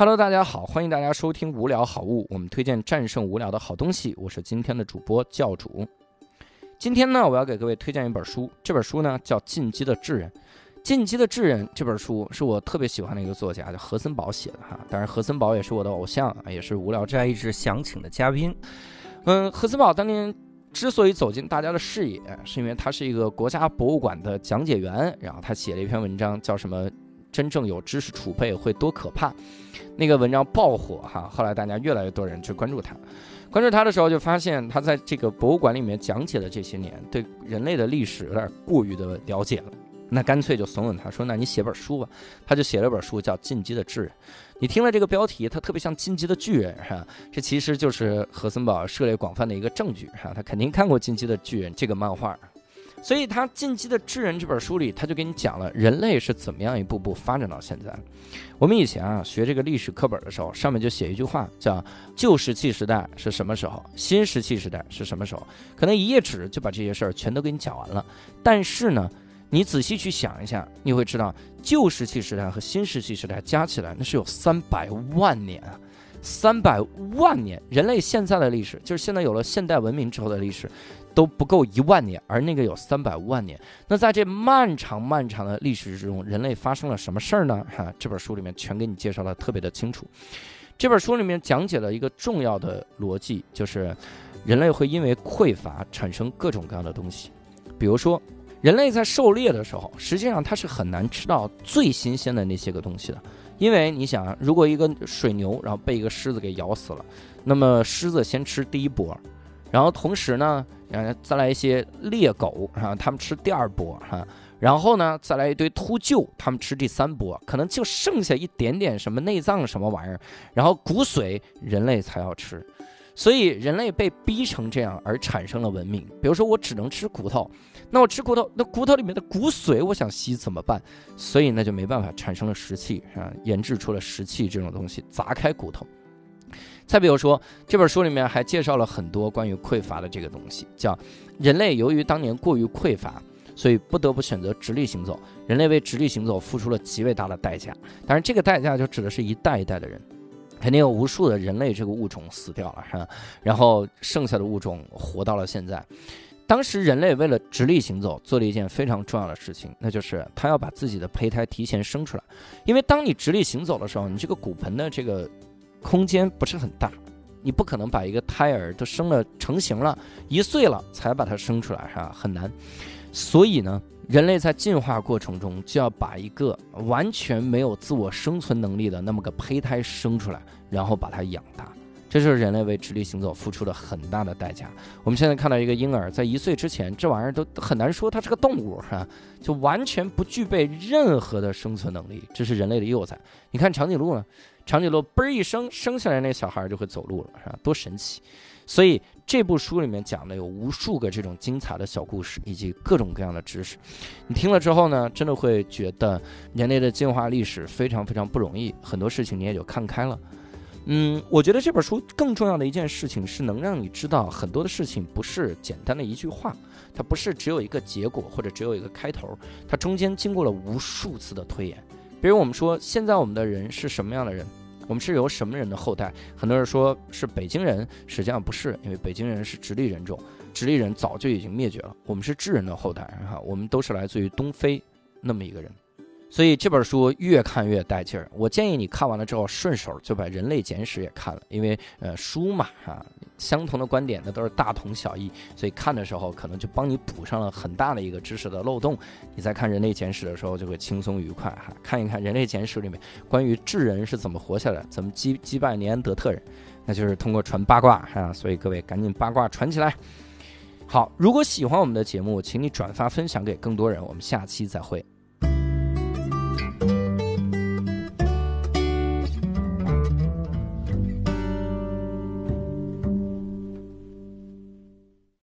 Hello，大家好，欢迎大家收听无聊好物，我们推荐战胜无聊的好东西。我是今天的主播教主。今天呢，我要给各位推荐一本书，这本书呢叫《进击的智人》。《进击的智人》这本书是我特别喜欢的一个作家，叫何森堡写的哈。当然，何森堡也是我的偶像，也是无聊斋一直想请的嘉宾。嗯，何森堡当年之所以走进大家的视野，是因为他是一个国家博物馆的讲解员，然后他写了一篇文章，叫什么？真正有知识储备会多可怕？那个文章爆火哈，后来大家越来越多人去关注他，关注他的时候就发现他在这个博物馆里面讲解的这些年，对人类的历史有点过于的了解了，那干脆就怂恿他说：“那你写本书吧。”他就写了本书叫《进击的智人》。你听了这个标题，他特别像《进击的巨人》哈，这其实就是何森堡涉猎广泛的一个证据哈，他肯定看过《进击的巨人》这个漫画。所以，他《进击的智人》这本书里，他就给你讲了人类是怎么样一步步发展到现在。我们以前啊学这个历史课本的时候，上面就写一句话，叫“旧石器时代是什么时候，新石器时代是什么时候”，可能一页纸就把这些事儿全都给你讲完了。但是呢，你仔细去想一下，你会知道，旧石器时代和新石器时代加起来，那是有三百万年啊，三百万年！人类现在的历史，就是现在有了现代文明之后的历史。都不够一万年，而那个有三百万年。那在这漫长漫长的历史之中，人类发生了什么事儿呢？哈，这本书里面全给你介绍的特别的清楚。这本书里面讲解了一个重要的逻辑，就是人类会因为匮乏产生各种各样的东西。比如说，人类在狩猎的时候，实际上它是很难吃到最新鲜的那些个东西的，因为你想啊，如果一个水牛然后被一个狮子给咬死了，那么狮子先吃第一波。然后同时呢，呃，再来一些猎狗啊，他们吃第二波哈，然后呢，再来一堆秃鹫，他们吃第三波，可能就剩下一点点什么内脏什么玩意儿，然后骨髓人类才要吃，所以人类被逼成这样而产生了文明。比如说我只能吃骨头，那我吃骨头，那骨头里面的骨髓我想吸怎么办？所以那就没办法产生了石器啊，研制出了石器这种东西，砸开骨头。再比如说，这本书里面还介绍了很多关于匮乏的这个东西，叫人类由于当年过于匮乏，所以不得不选择直立行走。人类为直立行走付出了极为大的代价，当然这个代价就指的是一代一代的人，肯定有无数的人类这个物种死掉了，哈，然后剩下的物种活到了现在。当时人类为了直立行走，做了一件非常重要的事情，那就是他要把自己的胚胎提前生出来，因为当你直立行走的时候，你这个骨盆的这个。空间不是很大，你不可能把一个胎儿都生了成型了一岁了才把它生出来，是吧？很难。所以呢，人类在进化过程中就要把一个完全没有自我生存能力的那么个胚胎生出来，然后把它养大。这就是人类为直立行走付出了很大的代价。我们现在看到一个婴儿在一岁之前，这玩意儿都很难说它是个动物，是吧？就完全不具备任何的生存能力。这是人类的幼崽。你看长颈鹿呢？长颈鹿嘣儿一声生下来，那小孩就会走路了，是吧？多神奇！所以这部书里面讲的有无数个这种精彩的小故事，以及各种各样的知识。你听了之后呢，真的会觉得人类的进化历史非常非常不容易，很多事情你也就看开了。嗯，我觉得这本书更重要的一件事情是能让你知道很多的事情不是简单的一句话，它不是只有一个结果或者只有一个开头，它中间经过了无数次的推演。比如我们说现在我们的人是什么样的人？我们是由什么人的后代？很多人说是北京人，实际上不是，因为北京人是直立人种，直立人早就已经灭绝了。我们是智人的后代，哈，我们都是来自于东非那么一个人。所以这本书越看越带劲儿，我建议你看完了之后顺手就把《人类简史》也看了，因为呃书嘛哈，相同的观点呢都是大同小异，所以看的时候可能就帮你补上了很大的一个知识的漏洞。你在看《人类简史》的时候就会轻松愉快哈，看一看《人类简史》里面关于智人是怎么活下来，怎么击击败尼安德特人，那就是通过传八卦哈，所以各位赶紧八卦传起来。好，如果喜欢我们的节目，请你转发分享给更多人，我们下期再会。